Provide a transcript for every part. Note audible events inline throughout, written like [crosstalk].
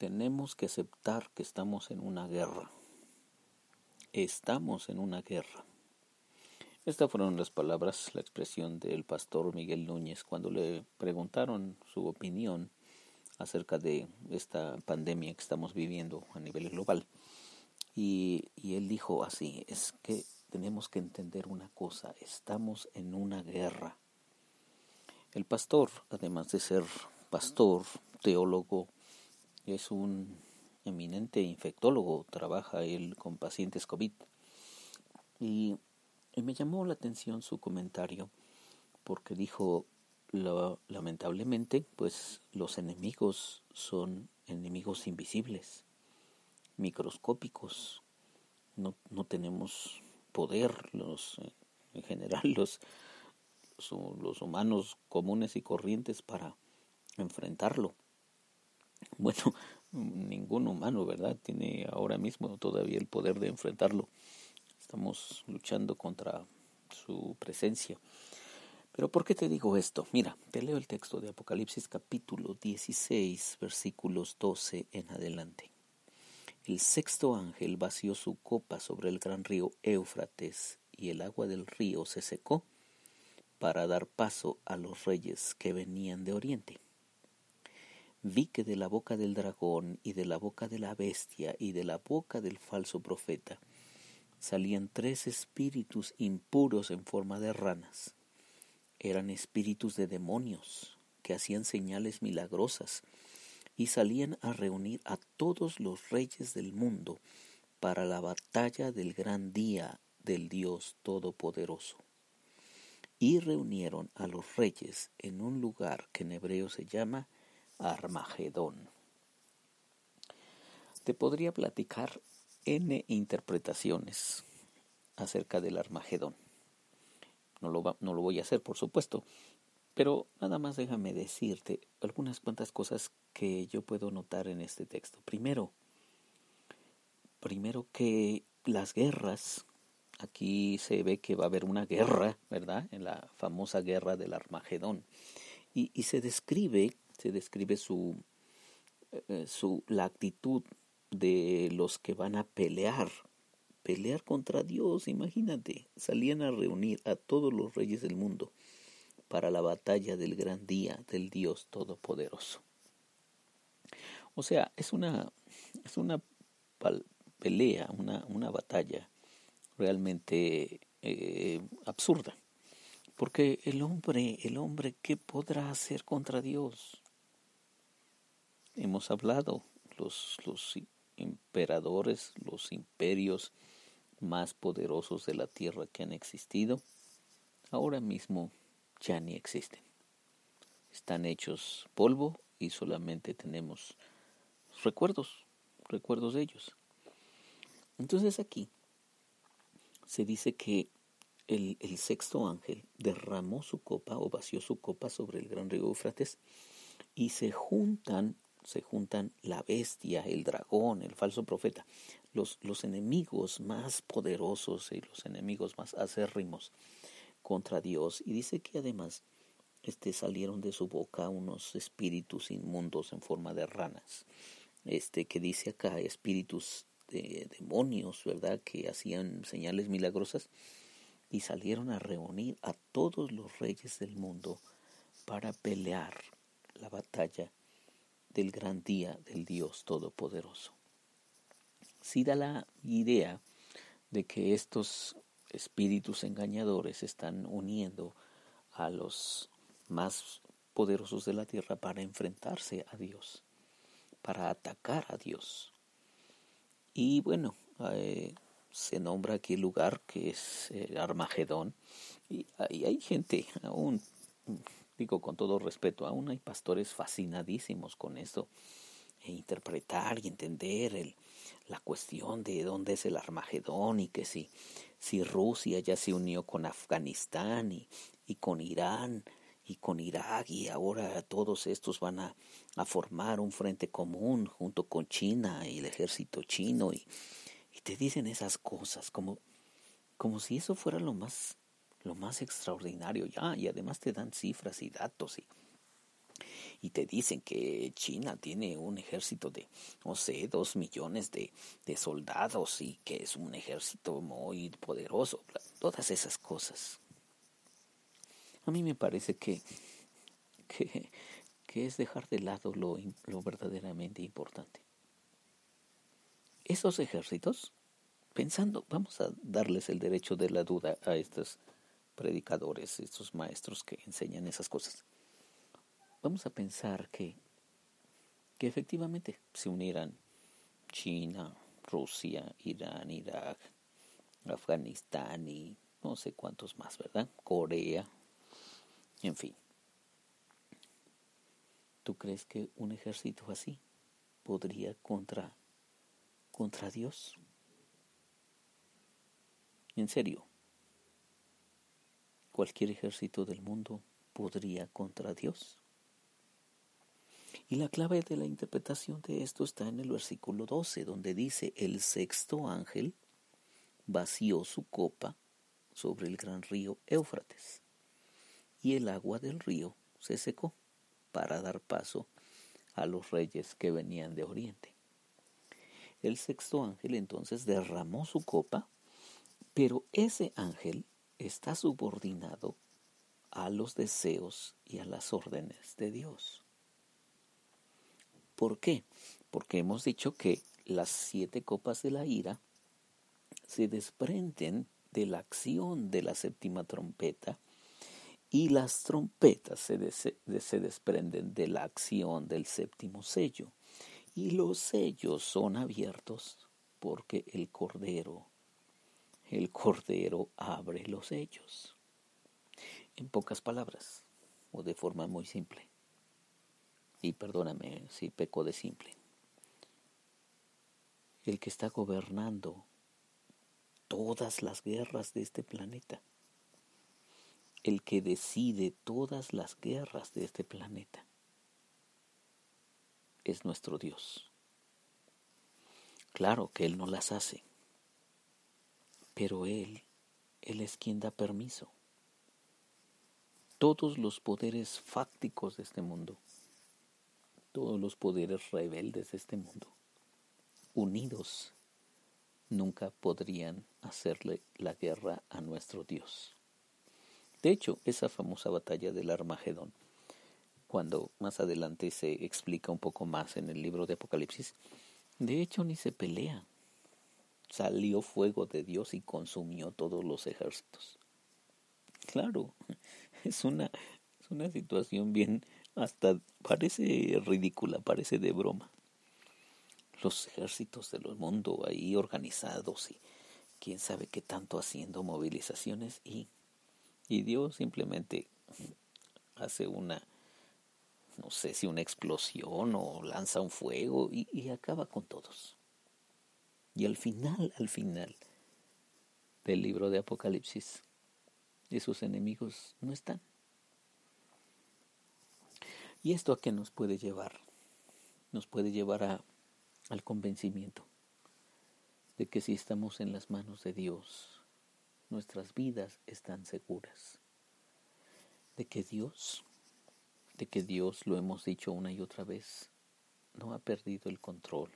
tenemos que aceptar que estamos en una guerra. Estamos en una guerra. Estas fueron las palabras, la expresión del pastor Miguel Núñez cuando le preguntaron su opinión acerca de esta pandemia que estamos viviendo a nivel global. Y, y él dijo así, es que tenemos que entender una cosa, estamos en una guerra. El pastor, además de ser pastor, teólogo, es un eminente infectólogo, trabaja él con pacientes COVID. Y, me llamó la atención su comentario porque dijo, lamentablemente, pues los enemigos son enemigos invisibles, microscópicos. No, no tenemos poder, los, en general [laughs] los, los humanos comunes y corrientes para enfrentarlo. [laughs] Bueno, ningún humano, ¿verdad? Tiene ahora mismo todavía el poder de enfrentarlo. Estamos luchando contra su presencia. Pero ¿por qué te digo esto? Mira, te leo el texto de Apocalipsis capítulo 16, versículos 12 en adelante. El sexto ángel vació su copa sobre el gran río Éufrates y el agua del río se secó para dar paso a los reyes que venían de oriente vi que de la boca del dragón y de la boca de la bestia y de la boca del falso profeta salían tres espíritus impuros en forma de ranas. Eran espíritus de demonios que hacían señales milagrosas y salían a reunir a todos los reyes del mundo para la batalla del gran día del Dios Todopoderoso. Y reunieron a los reyes en un lugar que en hebreo se llama Armagedón. Te podría platicar N interpretaciones acerca del Armagedón. No lo, no lo voy a hacer, por supuesto, pero nada más déjame decirte algunas cuantas cosas que yo puedo notar en este texto. Primero, primero que las guerras, aquí se ve que va a haber una guerra, ¿verdad? En la famosa guerra del Armagedón. Y, y se describe se describe su, eh, su, la actitud de los que van a pelear, pelear contra Dios, imagínate, salían a reunir a todos los reyes del mundo para la batalla del gran día del Dios Todopoderoso. O sea, es una, es una pelea, una, una batalla realmente eh, absurda. Porque el hombre, el hombre, ¿qué podrá hacer contra Dios? Hemos hablado, los, los emperadores, los imperios más poderosos de la tierra que han existido, ahora mismo ya ni existen. Están hechos polvo y solamente tenemos recuerdos, recuerdos de ellos. Entonces aquí se dice que el, el, sexto ángel derramó su copa o vació su copa sobre el gran río Eufrates y se juntan se juntan la bestia, el dragón, el falso profeta, los, los enemigos más poderosos y los enemigos más acérrimos contra Dios. Y dice que además este, salieron de su boca unos espíritus inmundos en forma de ranas. Este que dice acá, espíritus de demonios, ¿verdad? Que hacían señales milagrosas y salieron a reunir a todos los reyes del mundo para pelear la batalla del gran día del Dios Todopoderoso. Si da la idea de que estos espíritus engañadores están uniendo a los más poderosos de la tierra para enfrentarse a Dios, para atacar a Dios. Y bueno, eh, se nombra aquí el lugar que es eh, Armagedón, y, y hay gente aún con todo respeto, aún hay pastores fascinadísimos con esto, e interpretar y entender el, la cuestión de dónde es el Armagedón y que si, si Rusia ya se unió con Afganistán y, y con Irán y con Irak y ahora todos estos van a, a, formar un frente común junto con China y el ejército chino y, y te dicen esas cosas como, como si eso fuera lo más lo más extraordinario ya, y además te dan cifras y datos y, y te dicen que China tiene un ejército de, no sé, dos millones de, soldados y que es un ejército muy poderoso, todas esas cosas. A mí me parece que, que, que es dejar de lado lo, lo verdaderamente importante. Esos ejércitos, pensando, vamos a darles el derecho de la duda a estos predicadores, estos maestros que enseñan esas cosas. Vamos a pensar que, que efectivamente se unieran China, Rusia, Irán, Irak, Afganistán y no sé cuántos más, ¿verdad? Corea, en fin. ¿Tú crees que un ejército así podría contra contra Dios? En serio, cualquier ejército del mundo podría contra Dios. Y la clave de la interpretación de esto está en el versículo 12, donde dice, el sexto ángel vació su copa sobre el gran río Éufrates, y el agua del río se secó para dar paso a los reyes que venían de oriente. El sexto ángel entonces derramó su copa, pero ese ángel está subordinado a los deseos y a las órdenes de Dios. ¿Por qué? Porque hemos dicho que las siete copas de la ira se desprenden de la acción de la séptima trompeta y las trompetas se, se, desprenden de la acción del séptimo sello. Y los sellos son abiertos porque el Cordero el Cordero abre los sellos. En pocas palabras, o de forma muy simple, y perdóname si peco de simple, el que está gobernando todas las guerras de este planeta, el que decide todas las guerras de este planeta, es nuestro Dios. Claro que Él no las hace pero Él, Él es quien da permiso. Todos los poderes fácticos de este mundo, todos los poderes rebeldes de este mundo, unidos, nunca podrían hacerle la guerra a nuestro Dios. De hecho, esa famosa batalla del Armagedón, cuando más adelante se explica un poco más en el libro de Apocalipsis, de hecho ni se pelea, salió fuego de Dios y consumió todos los ejércitos. Claro, [laughs] es una, es una situación bien, hasta parece ridícula, parece de broma. Los ejércitos del mundo ahí organizados y quién sabe qué tanto haciendo movilizaciones y, y Dios simplemente hace una, no sé si una explosión o lanza un fuego y acaba con todos. Y al final, al final del libro de Apocalipsis, esos enemigos no están. ¿Y esto a qué nos puede llevar? Nos puede llevar a, al convencimiento de que si estamos en las manos de Dios, nuestras vidas están seguras. De que Dios, de que Dios, lo hemos dicho una y otra vez, no ha perdido el control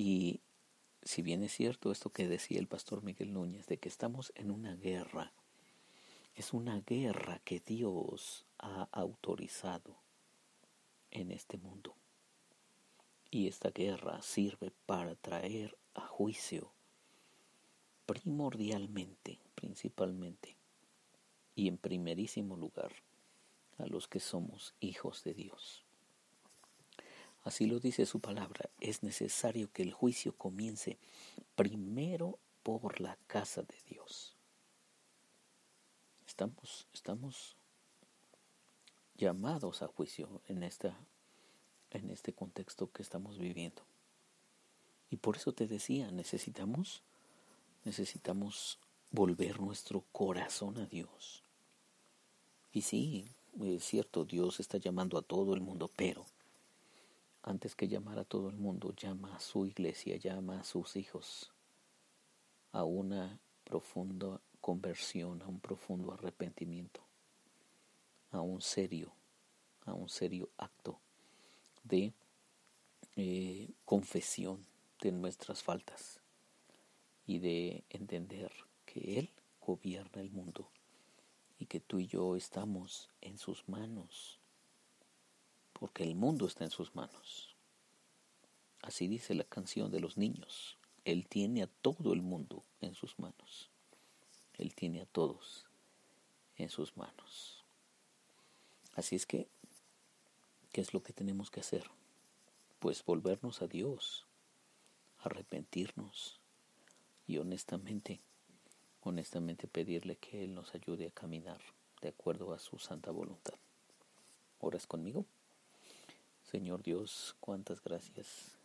y si bien es cierto esto que decía el pastor Miguel Núñez, de que estamos en una guerra, es una guerra que Dios ha autorizado en este mundo. Y esta guerra sirve para traer a juicio primordialmente, principalmente, y en primerísimo lugar, a los que somos hijos de Dios. Así lo dice su palabra, es necesario que el juicio comience primero por la casa de Dios. Estamos, estamos llamados a juicio en, esta, en este contexto que estamos viviendo. Y por eso te decía, necesitamos, necesitamos volver nuestro corazón a Dios. Y sí, es cierto, Dios está llamando a todo el mundo, pero antes que llamar a todo el mundo, llama a su iglesia, llama a sus hijos a una profunda conversión, a un profundo arrepentimiento, a un serio a un serio acto de eh, confesión de nuestras faltas y de entender que Él gobierna el mundo y que tú y yo estamos en sus manos, porque el mundo está en sus manos. Así dice la canción de los niños. Él tiene a todo el mundo en sus manos. Él tiene a todos en sus manos. Así es que, ¿qué es lo que tenemos que hacer? Pues volvernos a Dios, arrepentirnos y honestamente, honestamente pedirle que Él nos ayude a caminar de acuerdo a su santa voluntad. ¿Oras conmigo? Señor Dios, cuántas gracias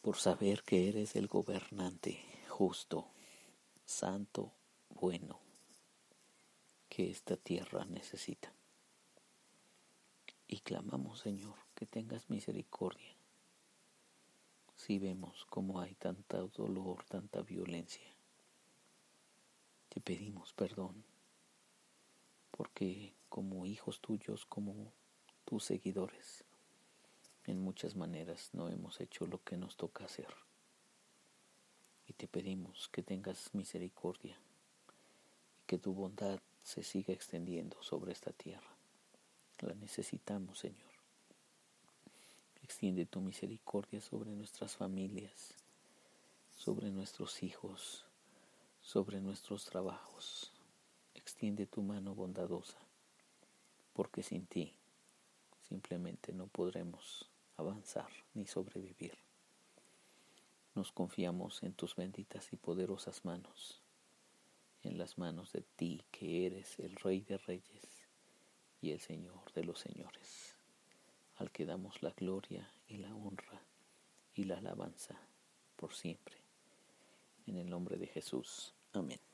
por saber que eres el gobernante justo, santo, bueno, que esta tierra necesita. Y clamamos, Señor, que tengas misericordia. Si vemos cómo hay tanta dolor, tanta violencia, te pedimos perdón, porque como hijos tuyos, como tus seguidores, en muchas maneras no hemos hecho lo que nos toca hacer. Y te pedimos que tengas misericordia y que tu bondad se siga extendiendo sobre esta tierra. La necesitamos, Señor. Extiende tu misericordia sobre nuestras familias, sobre nuestros hijos, sobre nuestros trabajos. Extiende tu mano bondadosa, porque sin ti simplemente no podremos avanzar ni sobrevivir. Nos confiamos en tus benditas y poderosas manos, en las manos de ti que eres el Rey de Reyes y el Señor de los Señores, al que damos la gloria y la honra y la alabanza por siempre. En el nombre de Jesús. Amén.